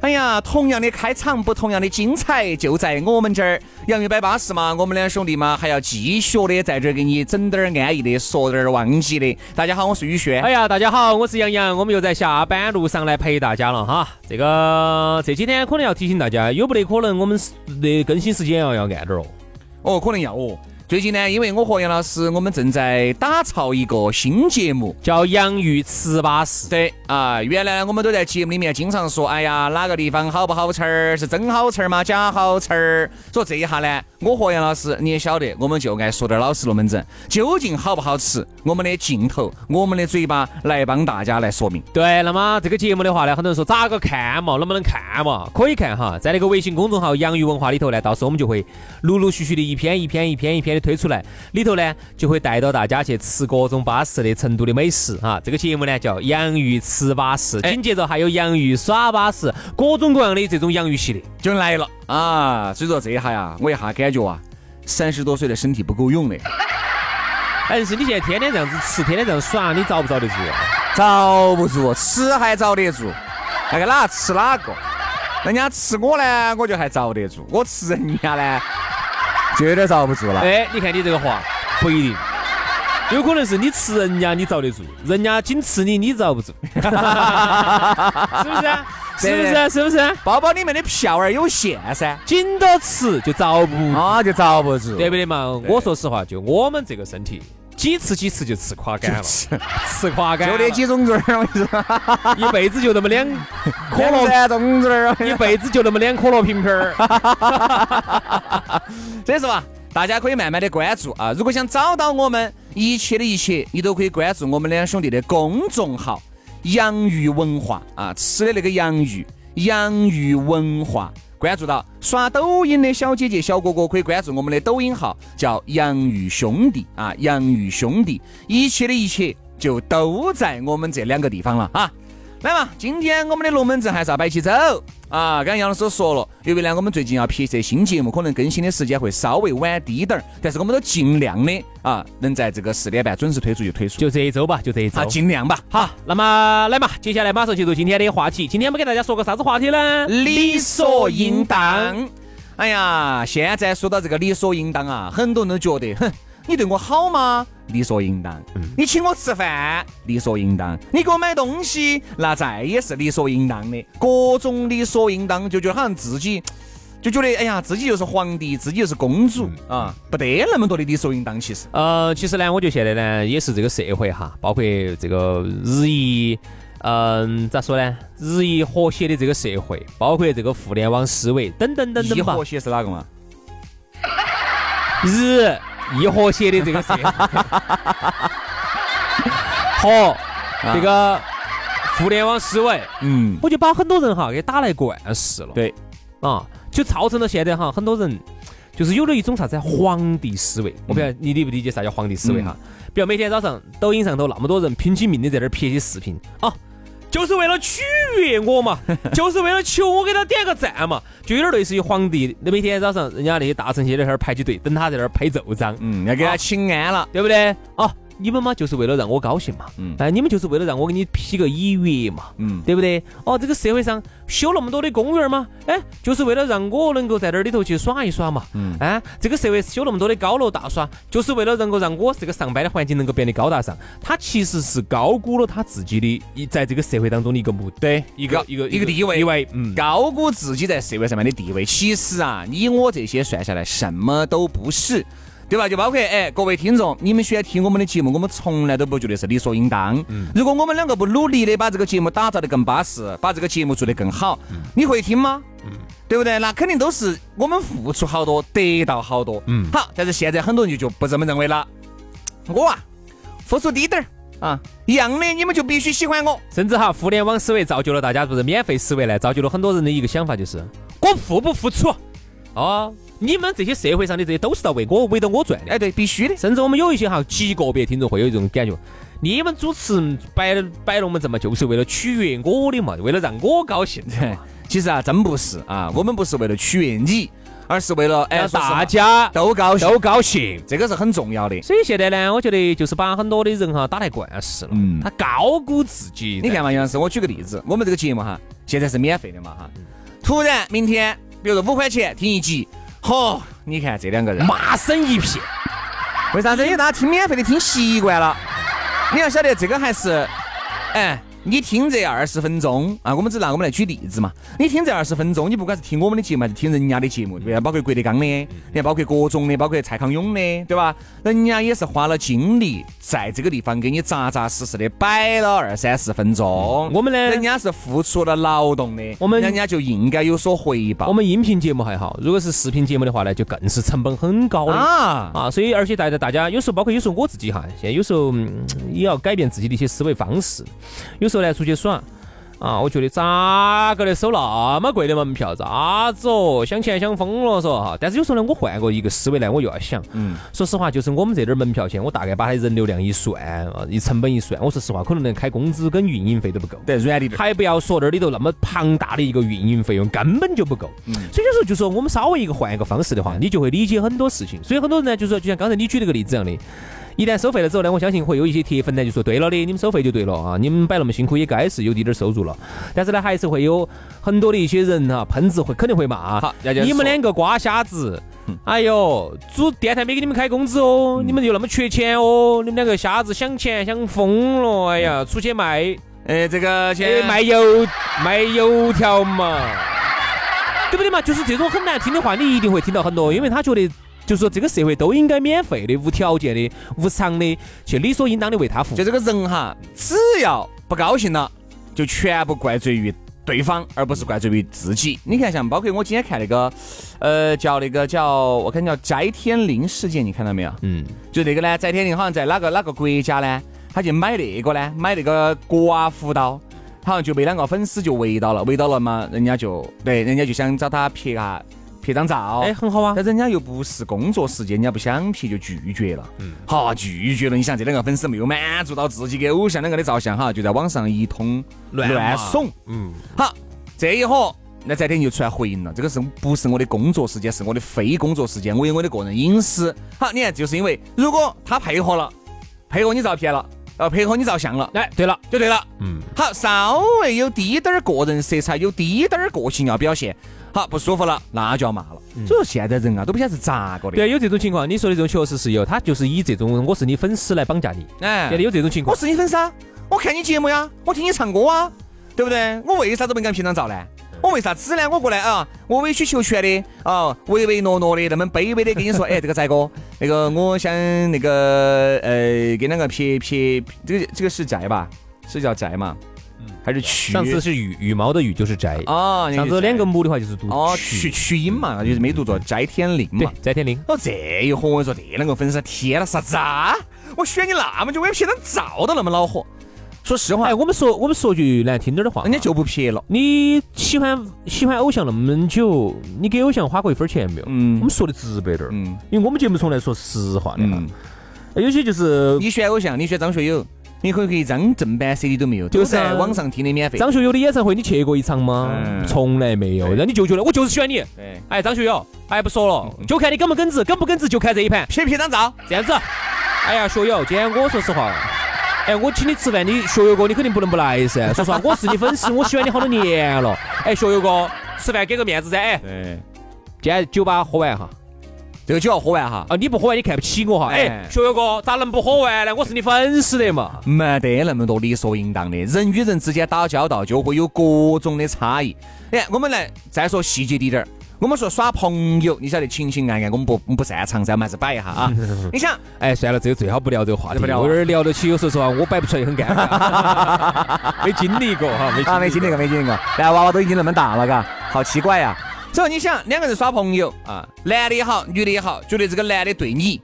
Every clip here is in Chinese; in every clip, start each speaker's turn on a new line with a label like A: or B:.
A: 哎呀，同样的开场，不同样的精彩，就在我们这儿。洋芋摆巴适嘛，我们两兄弟嘛，还要继续的在这儿给你整点儿安逸的，说点儿忘记的。大家好，我是宇轩。
B: 哎呀，大家好，我是杨洋，我们又在下班路上来陪大家了哈。这个这几天可能要提醒大家，有不得可能我们的更新时间要要按点儿哦。
A: 哦，可能要哦。最近呢，因为我和杨老师，我们正在打造一个新节目，
B: 叫《洋芋糍粑事》。
A: 对啊，原来我们都在节目里面经常说，哎呀，哪个地方好不好吃儿？是真好吃吗？假好吃儿？说这一下呢，我和杨老师你也晓得，我们就爱说点老实龙门阵，究竟好不好吃？我们的镜头，我们的嘴巴来帮大家来说明。
B: 对，那么这个节目的话呢，很多人说咋个看嘛？能不能看嘛？可以看哈，在那个微信公众号“洋芋文化”里头呢，到时候我们就会陆陆续续的一篇一篇一篇一篇的推出来，里头呢就会带到大家去吃各种巴适的成都的美食哈。这个节目呢叫“洋芋吃巴适”，紧接着还有“洋芋耍巴适”，各种各样的这种洋芋系列
A: 就来了啊！所以说这一下呀，我一下感觉啊，三十多岁的身体不够用的。
B: 但 是你现在天天这样子吃，天天这样耍，你遭不遭得住？
A: 遭不住，吃还遭得住，那个哪吃哪个？人家吃我呢，我就还遭得住；我吃人家呢，就有点遭不住了。
B: 哎，你看你这个话不一定，有可能是你吃人家你遭得住，人家仅吃你你遭不住，是不是？是不是？是不是？
A: 包包里面的票儿有限噻，
B: 紧到吃就遭不住，
A: 啊就遭不住，
B: 对不对嘛？我说实话，就我们这个身体。几次几次就吃垮干了，吃垮干
A: 就那几 种子儿，我跟你说，
B: 一辈子就那么两可乐
A: 三种子儿，
B: 一辈子就那么两可乐瓶瓶儿。
A: 所以说啊，大家可以慢慢的关注啊。如果想找到我们一切的一切，你都可以关注我们两兄弟的公众号“洋芋文化”啊，吃的那个洋芋，洋芋文化。关注到刷抖音的小姐姐、小哥哥，可以关注我们的抖音号，叫“洋芋兄弟”啊，“洋芋兄弟”，一切的一切就都在我们这两个地方了哈。来嘛，今天我们的龙门阵还是要摆起走啊！刚刚杨老师说了，因为呢我们最近要拍摄新节目，可能更新的时间会稍微晚低点儿，但是我们都尽量的啊，能在这个四点半准时推出就推出，
B: 就这一周吧，就这一周，啊
A: 尽量吧。
B: 好，那么来嘛，接下来马上进入今天的话题。今天我们给大家说个啥子话题呢？
A: 理所应当。哎呀，现在说到这个理所应当啊，很多人都觉得，哼。你对我好吗？理所应当。你请我吃饭，理所应当。你给我买东西，那再也是理所应当的。各种理所应当，就觉得好像自己就觉得，哎呀，自己就是皇帝，自己就是公主啊，不得那么多的理所应当。其实，
B: 呃，其实呢，我觉得现在呢，也是这个社会哈，包括这个日益，嗯，咋说呢？日益和谐的这个社会，包括这个互联网思维等等等等吧。
A: 和谐是哪个嘛？
B: 日。易和谐的这个社会 和这个互联网思维，嗯，我就把很多人哈给打来惯事了。
A: 对，
B: 啊，就造成了现在哈很多人就是有了一种啥子皇帝思维。我不晓得你理不理解啥叫皇帝思维哈？比如每天早上抖音上头那么多人拼起命的在那儿拍些视频啊。就是为了取悦我嘛，就是为了求我给他点个赞嘛，就有点类似于皇帝，那每天早上人家那些大臣些在那儿排起队，等他在那儿拍奏章，
A: 嗯，要给他请安了，
B: 对不对？哦。你们嘛，就是为了让我高兴嘛，嗯，哎，你们就是为了让我给你批个一月嘛，嗯，对不对？哦，这个社会上修那么多的公园嘛，哎，就是为了让我能够在那里头去耍一耍嘛，嗯，哎，这个社会修那么多的高楼大厦，就是为了能够让我这个上班的环境能够变得高大上。他其实是高估了他自己的一在这个社会当中的一个目的，
A: 一个
B: 一个
A: 一个地位，
B: 地位，嗯，
A: 高估自己在社会上面的地位。其实啊，你我这些算下来什么都不是。对吧？就包括哎，各位听众，你们喜欢听我们的节目，我们从来都不觉得是理所应当。嗯如果我们两个不努力的把这个节目打造的更巴适，把这个节目做得更好，你会听吗？嗯对不对？那肯定都是我们付出好多，得到好多。嗯，好，但是现在很多人就就不这么认为了。我啊，付出低点儿啊，一样的，你们就必须喜欢我。
B: 甚至哈，互联网思维造就了大家不是免费思维呢，造就了很多人的一个想法就是，我付不付出？哦。你们这些社会上的这些都是到为我围着我转的，
A: 哎，对，必须的。
B: 甚至我们有一些哈极个别听众会有这种感觉，你们主持摆摆龙门阵嘛，就是为了取悦我的嘛，为了让我高兴。
A: 其实啊，真不是啊，我们不是为了取悦你，而是为了
B: 哎大家
A: 都高兴，
B: 都高兴，
A: 这个是很重要的。
B: 所以现在呢，我觉得就是把很多的人哈打来惯事了，嗯，他高估自己。
A: 你看嘛，杨老师，我举个例子，我们这个节目哈，现在是免费的嘛哈，突然明天，比如说五块钱听一集。嚯，你看这两个人
B: 骂声一片，
A: 为啥子？因为大家听免费的听习惯了，你要晓得这个还是，哎。你听这二十分钟啊，我们只拿我们来举例子嘛。你听这二十分钟，你不管是听我们的节目还是听人家的节目，对不对？包括郭德纲的，你看包括各种的，包括蔡康永的，对吧？人家也是花了精力在这个地方给你扎扎实实的摆了二三十分钟。
B: 我们呢，
A: 人家是付出了劳动的，
B: 我们
A: 人家就应该有所回报。
B: 我们音频节目还好，如果是视频节目的话呢，就更是成本很高的啊啊！所以而且大家大家有时候包括有时候我自己哈，现在有时候也要改变自己的一些思维方式，有时候呢出去耍。啊，我觉得咋个的收那么贵的门票，咋子哦？想钱想疯了，说哈。但是有时候呢，我换过一个思维呢，我又要想，嗯，说实话，就是我们这点门票钱，我大概把它人流量一算，啊，一成本一算，我说实话，可能连开工资跟运营费都不够。
A: 对，软的
B: 还不要说那里头那么庞大的一个运营费用，根本就不够。嗯。所以有时候就说我们稍微一个换一个方式的话，你就会理解很多事情。所以很多人呢，就说就像刚才你举那个例子一样的。一旦收费了之后呢，我相信会有一些铁粉呢就说对了的，你们收费就对了啊，你们摆那么辛苦也该是有滴点收入了。但是呢，还是会有很多的一些人哈，喷子会肯定会骂，你们两个瓜瞎子，哎呦，主电台没给你们开工资哦，你们又那么缺钱哦，你们两个瞎子想钱想疯了，哎呀，出去卖，
A: 哎，这个去
B: 卖油卖油条嘛，对不对嘛？就是这种很难听的话，你一定会听到很多，因为他觉得。就是说，这个社会都应该免费的、无条件的、无偿的，去理所应当的为他服务。
A: 就这个人哈，只要不高兴了，就全部怪罪于对方，而不是怪罪于自己。你看，像包括我今天看那个，呃，叫那个叫我看叫翟天临事件，你看到没有？嗯。就那个呢，翟天临好像在哪个哪个国家呢？他就买那个呢，买那个刮胡刀，好像就被两个粉丝就围到了，围到了嘛，人家就对，人家就想找他撇下。拍张照，
B: 哎，很好啊。
A: 但人家又不是工作时间，人家不想拍就拒绝了。嗯，好，拒绝了。你想这两个粉丝没有满足到自己给偶像两个的照相，哈，就在网上一通乱怂。嗯，好，这一伙那翟天就出来回应了，这个是不是我的工作时间，是我的非工作时间，我有我的个人隐私。好，你看，就是因为如果他配合了，配合你照片了，呃，配合你照相了，
B: 哎，对了，
A: 就对了。嗯，好，稍微有滴点儿个人色彩，有滴点儿个性要表现。好不舒服了，那就要骂了。所以说现在人啊，都不晓得是咋个的。
B: 对，有这种情况，你说的这种确实是有，他就是以这种我是你粉丝来绑架你。哎，现在有这种情况。
A: 我是你粉丝啊，我看你节目呀，我听你唱歌啊，对不对？我为啥子不敢平常照呢？我为啥子呢？我过来啊，我委曲求全的啊，唯唯诺诺的，那么卑微的跟你说，哎，这个翟哥，那个我想那个呃，给两个撇撇，这个这个是翟吧？是叫翟嘛？还是曲，
B: 上次是羽羽毛的羽就是翟啊，上次两个母的话就是读哦
A: 曲曲音嘛，那就是没读作翟天临嘛，
B: 翟天临。
A: 哦，这一伙我说这两个粉丝，天了，啥子啊？我选你那么久，我也拍张照都那么恼火。说实话，
B: 哎，我们说我们说句难听点的话，
A: 人家就不撇了。
B: 你喜欢喜欢偶像那么久，你给偶像花过一分钱没有？嗯，我们说的直白点儿，嗯，因为我们节目从来说实话的嘛。有些就是
A: 你选偶像，你选张学友。你可以一张正版 CD 都没有，就是在网上听的免费。
B: 张学友的演唱会你去过一场吗？从来没有。那你就觉得我就是喜欢你。哎，张学友，哎，不说了，就看你耿不耿直，耿不耿直就看这一盘。
A: 拍拍张照，
B: 这样子。哎呀，学友，今天我说实话，哎，我请你吃饭，你学友哥你肯定不能不来噻。说实话，我是你粉丝，我喜欢你好多年了。哎，学友哥，吃饭给个面子噻。哎，今天酒吧喝完哈。
A: 这个酒要喝完哈，
B: 啊你不喝完你看不起我哈，哎，学友哥咋能不喝完呢？我是你粉丝的嘛，
A: 没得那么多理所应当的，人与人之间打交道就会有各种的差异。哎，我们来再说细节滴点儿，我们说耍朋友，你晓得情情爱爱，我们不不擅长噻，我们还是摆一下啊。你想，
B: 哎，算了，这个最好不聊这个话题，
A: 不聊
B: 有点聊得起，有时候说话我摆不出来，很尴尬。没经历过哈，
A: 没啊，没经历过，没经历过。但娃娃都已经那么大了，嘎，好奇怪呀。所以你想，两个人耍朋友啊，男的也好，女的也好，觉得这个男的对你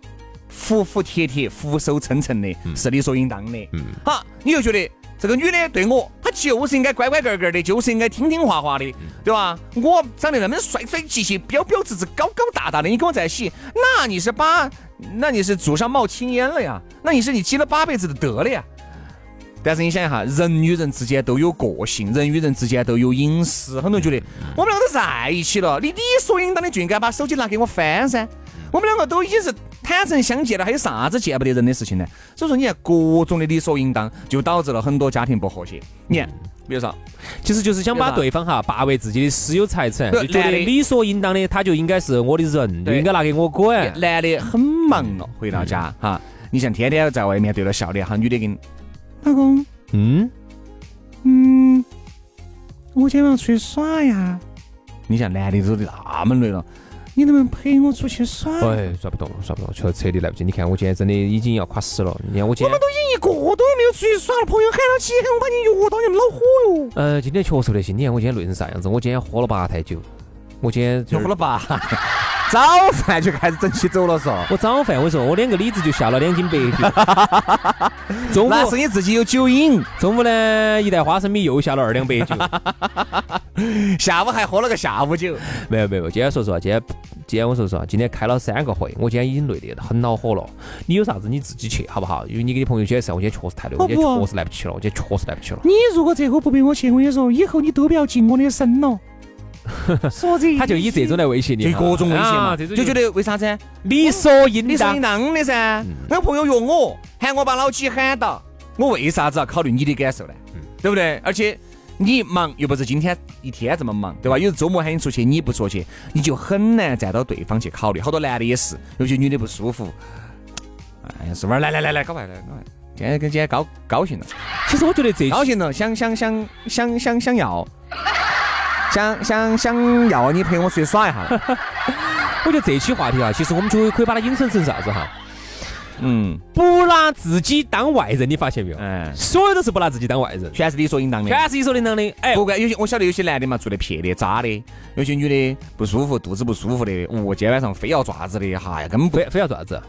A: 服服帖帖、俯首称臣的，是理所应当的。嗯，好，你又觉得。这个女的对我，她就是应该乖乖个个的，就是应该听听话话的，对吧？我长得那么帅帅气气、标标致致、高高大大的，你跟我在一起，那你是把，那你是祖上冒青烟了呀？那你是你积了八辈子的德了呀？但是你想一下，人与人之间都有个性，人与人之间都有隐私。很多人觉得我们两个都在一起了，你理所应当的就应该把手机拿给我翻噻。我们两个都已经是坦诚相见了，还有啥子见不得人的事情呢？所以说，你看各种的理所应当，就导致了很多家庭不和谐。你看，比如说，
B: 其实就是想把对方哈霸为自己的私有财产，就觉得理所应当的，他就应该是我的人，就应该拿给我管。
A: 男的很忙了，回到家哈，你像天天在外面对着笑脸哈，女的给你，老公，嗯嗯，我今晚要出去耍呀。你像男的都那么累了。你能不能陪我出去耍？
B: 哎，耍不动了，耍不动，确实彻底来不及。你看，我今天真的已经要垮死了。你看我今天，
A: 我们都已经一个多月没有出去耍了，朋友喊到起，喊我把你约到，你恼火哟。
B: 呃，今天确实不得行。你看我今天累成啥样子？我今天喝了八台酒，我今天
A: 就 喝了八。早饭就开始整起走了，嗦
B: 我早饭，我说我两个李子就下了两斤白酒。中午
A: 那是你自己有酒瘾。
B: 中午呢，一袋花生米又下了二两白酒。
A: 下午还喝了个下午酒。
B: 没有没有，今天说实话，今天今天我说实话，今天开了三个会，我今天已经累得很恼火了。你有啥子你自己去好不好？因为你跟你朋友解释，我今天确实太累，我今天确实来不起了，我今天确实来不起了。
A: 你如果这会不陪我去，我跟你说，以后你都不要进我的身了。说这，
B: 他就以这种来威胁你，
A: 就各种威胁嘛，就觉得为啥子？
B: 理所应
A: 理所应当的噻。我朋友约我，喊我把老几喊到，我为啥子要考虑你的感受呢？对不对？而且你忙又不是今天一天这么忙，对吧？有时周末喊你出去，你不出去，你就很难站到对方去考虑。好多男的也是，有些女的不舒服，哎呀，是玩来来来来，搞快来搞快。今天跟今天高高兴了。
B: 其实我觉得这
A: 高兴了，想想想想想想要。想想想要你陪我出去耍一下，
B: 我觉得这期话题啊，其实我们就可以把它引申成啥子哈？嗯，不拿自己当外人，你发现没有？嗯，所有都是不拿自己当外人，
A: 全是理所应当的，
B: 全是理所应当的。
A: 哎，不管有些我晓得有些男的嘛，做的撇的、渣的；有些女的不舒服、肚子不舒服的，哦，今天晚上非要爪子的，哈呀，根本不
B: 非要爪子。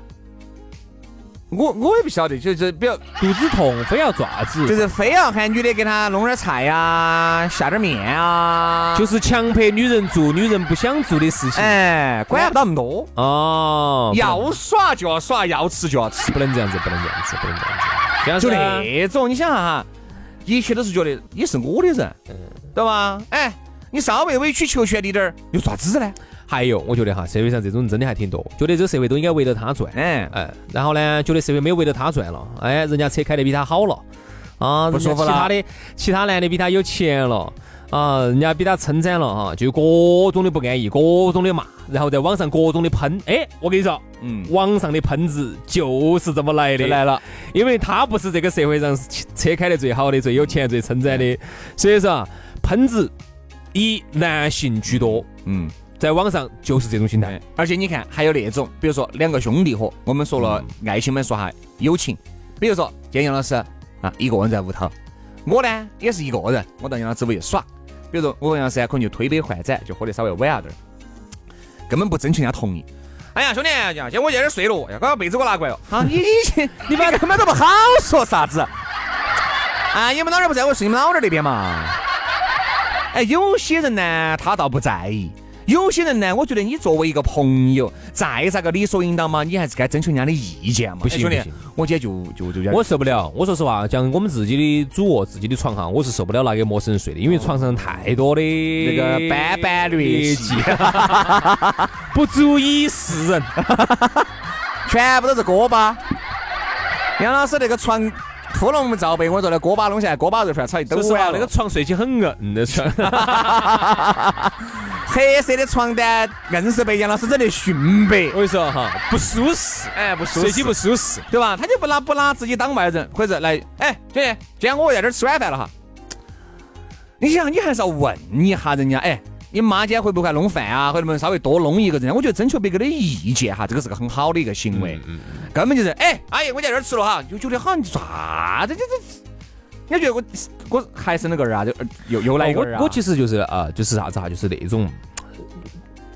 A: 我我也不晓得，就是比较
B: 肚子痛，非要爪子，
A: 就是非要喊女的给他弄点菜呀，下点面啊，
B: 就是强迫女人做女人不想做的事情。
A: 哎，管不到那么多哦，要耍就要耍，要吃就要吃，
B: 不能这样子，不能这样子，不能这样
A: 子。就那种，你想哈，一切都是觉得你是我的人，对吧？哎，你稍微委曲求全一点儿，有啥子呢？
B: 还有，我觉得哈，社会上这种人真的还挺多，觉得这个社会都应该围着他转，哎。哎，然后呢，觉得社会没有围着他转了，哎，人家车开得比他好了，啊，
A: 不舒服
B: 了，其他的其他男的比他有钱了，啊，人家比他称赞了哈，就各种的不安逸，各种的骂，然后在网上各种的喷，哎，我跟你说，嗯，网上的喷子就是这么来的，
A: 来了，
B: 因为他不是这个社会上车开得最好的、最有钱、最称赞的，所以说喷子以男性居多，嗯。在网上就是这种心态，
A: 而且你看还有那种，比如说两个兄弟伙，我们说了爱情，我们说哈友情。比如说，今天杨老师啊一个人在屋头，我呢也是一个人，我到杨老师屋去耍。比如说我和杨老师可能就推杯换盏，就喝得稍微晚点儿，根本不征求人家同意。哎呀，兄弟，今天我在这儿睡了，要把被子给我拿过来哦。好，你你你们根本都不好说啥子。啊，你们老儿不在我睡你们老儿那边嘛？哎，有些人呢，他倒不在意。有些人呢，我觉得你作为一个朋友，再咋个理所应当嘛，你还是该征求人家的意见嘛。
B: 不行，兄弟，
A: 我今天就就就
B: 我受不了。我说实话，像我们自己的主卧、自己的床哈，我是受不了拿给陌生人睡的，因为床上太多的
A: 那个斑斑劣迹，
B: 不足以示人，
A: 全部都是锅巴。杨老师那个床铺龙罩被，我说那锅巴弄下来，锅巴肉片炒一兜
B: 碗那个床睡起很硬的床。
A: 黑色的床单硬是被杨老师整得逊白，
B: 我跟你说哈，不舒适，
A: 哎，不舒
B: 适，睡起不舒适，
A: 对吧？他就不拿不拿自己当外人，或者来，哎，兄弟，今天我在这儿吃晚饭了哈。你想，你还是要问一下人家，哎，你妈今天会不会弄饭啊？或者能不能稍微多弄一个人？我觉得征求别个的意见哈，这个是个很好的一个行为。嗯嗯。根本就是，哎，阿姨，我在这儿吃了哈，就觉得好像啥子这这，你觉得我我还是那个人啊？就又又来一个
B: 人啊？我其实就是啊，就是啥子哈？就是那种，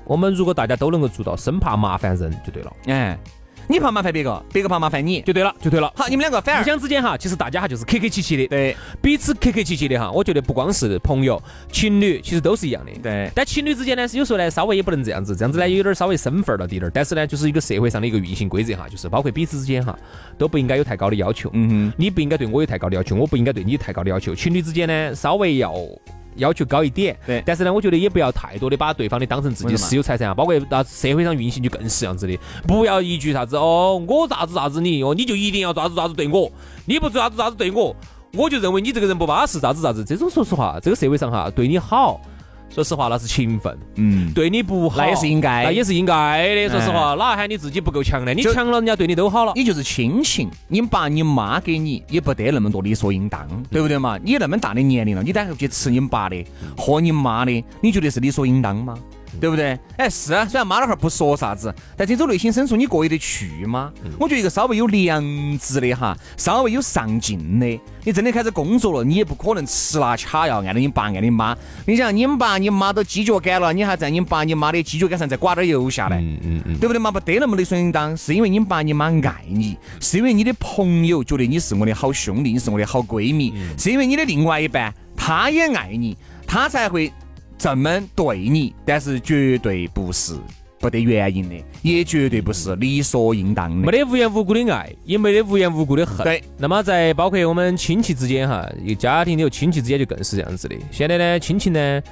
B: 我们如果大家都能够做到，生怕麻烦人就对了。哎。
A: 你怕麻烦别个，别个怕麻烦你，
B: 就对了，就对了。
A: 好，你们两个反而
B: 互相之间哈，其实大家哈就是客客气气的，
A: 对，
B: 彼此客客气气的哈。我觉得不光是朋友、情侣，其实都是一样的，
A: 对。
B: 但情侣之间呢，是有时候呢，稍微也不能这样子，这样子呢，有点稍微生分了滴点儿。但是呢，就是一个社会上的一个运行规则哈，就是包括彼此之间哈，都不应该有太高的要求。嗯哼，你不应该对我有太高的要求，我不应该对你太高的要求。情侣之间呢，稍微要。要求高一点，
A: 对，
B: 但是呢，我觉得也不要太多的把对方的当成自己私有财产啊，包括那社会上运行就更是这样子的，不要一句啥子哦，我咋子咋子你哦，你就一定要咋子咋子对我，你不做啥子咋子对我，我就认为你这个人不巴适，咋子咋子，这种说实话，这个社会上哈，对你好。说实话，那是情分。嗯，对你不好，
A: 那也是应该，
B: 那也是应该的。说实话，哪喊你自己不够强呢？你强了，人家对你都好了。
A: 你就是亲情，你爸你妈给你也不得那么多理所应当，对不对嘛？你那么大的年龄了，你还去吃你爸的，喝你妈的，你觉得是理所应当吗？对不对？哎，是啊，虽然妈老汉儿不说啥子，但这种内心深处你过意得去吗？我觉得一个稍微有良知的哈，稍微有上进的，你真的开始工作了，你也不可能吃拿卡要按照你爸按你妈。你想，你们爸你妈都鸡脚杆了，你还在你爸你妈的鸡脚杆上再刮点油下来，嗯嗯嗯，对不对嘛？不得那么理所应当，是因为你爸你妈爱你，是因为你的朋友觉得你是我的好兄弟，你是我的好闺蜜，是因为你的另外一半他也爱你，他才会。这么对你，但是绝对不是不得原因的，也绝对不是理所应当的。
B: 没得无缘无故的爱，也没得无缘无故的恨。
A: 对。
B: 那么在包括我们亲戚之间哈，一个家庭里头亲戚之间就更是这样子的。现在呢，亲情呢，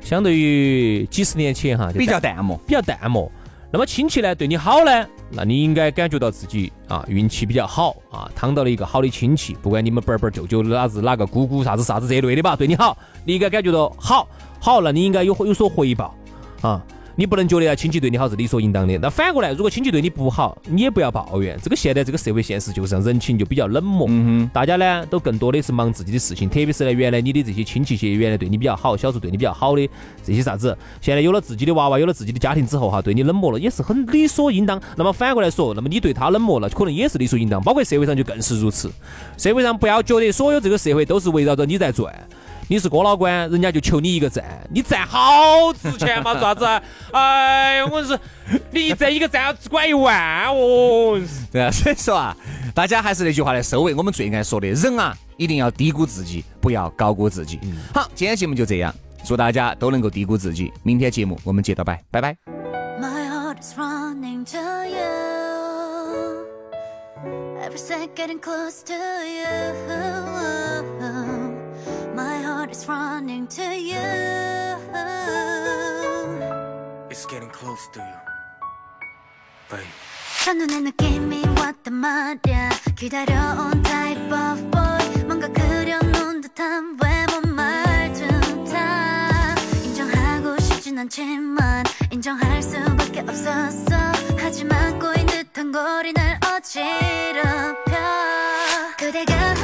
B: 相对于几十年前哈，
A: 比较淡漠，
B: 比较淡漠。那么亲戚呢对你好呢，那你应该感觉到自己啊运气比较好啊，趟到了一个好的亲戚，不管你们伯伯、舅舅、哪子哪个姑姑啥子啥子这类的吧，对你好，你应该感觉到好。好，那你应该有有所回报啊！你不能觉得亲戚对你好是理所应当的。那反过来，如果亲戚对你不好，你也不要抱怨。这个现在这个社会现实就是这样，人情就比较冷漠。嗯哼，大家呢都更多的是忙自己的事情，特别是呢原来你的这些亲戚些原来对你比较好，小时候对你比较好的这些啥子，现在有了自己的娃娃，有了自己的家庭之后哈，对你冷漠了也是很理所应当。那么反过来说，那么你对他冷漠了，可能也是理所应当。包括社会上就更是如此。社会上不要觉得所有这个社会都是围绕着你在转。你是哥老倌，人家就求你一个赞，你赞好值钱嘛？啥子？哎呀，我是你这一个赞只管一万哦。
A: 对啊，所以说啊，大家还是那句话来收尾，我们最爱说的人啊，一定要低估自己，不要高估自己。好，今天节目就这样，祝大家都能够低估自己。明天节目我们接着拜，拜拜。My heart is running to you. It's getting close to you, babe. 첫눈에 느낌이 왔단 말야. 기다려온 type of boy. 뭔가 그려놓은 듯한 외모 말투 다. 인정하고 싶진 않지만 인정할 수밖에 없었어. 하지만 꼬인 듯한 거리 날 어지럽혀. 그대가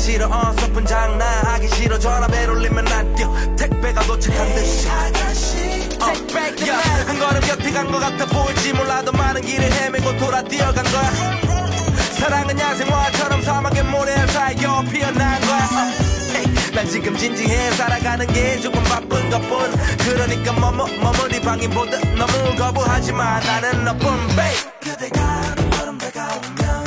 A: 싫어. 어설픈 장난 하기 싫어. 전화벨 울리면 안 뛰어. 택배가 도착한 듯이. 어, 한 걸음 곁에 간 것 같아 보일지 몰라도 많은 길을 헤매고 돌아 뛰어간 거야. 사랑은 야생화처럼 사막의 모래알 사이
C: 하여 피어난 거야. uh, 난 지금 진지해 살아가는 게 조금 바쁜 것뿐. 그러니까 머머 머머 네 방임보다 너무 거부하지 마. 나는 너뿐. Babe 그대가 너처럼 다가오면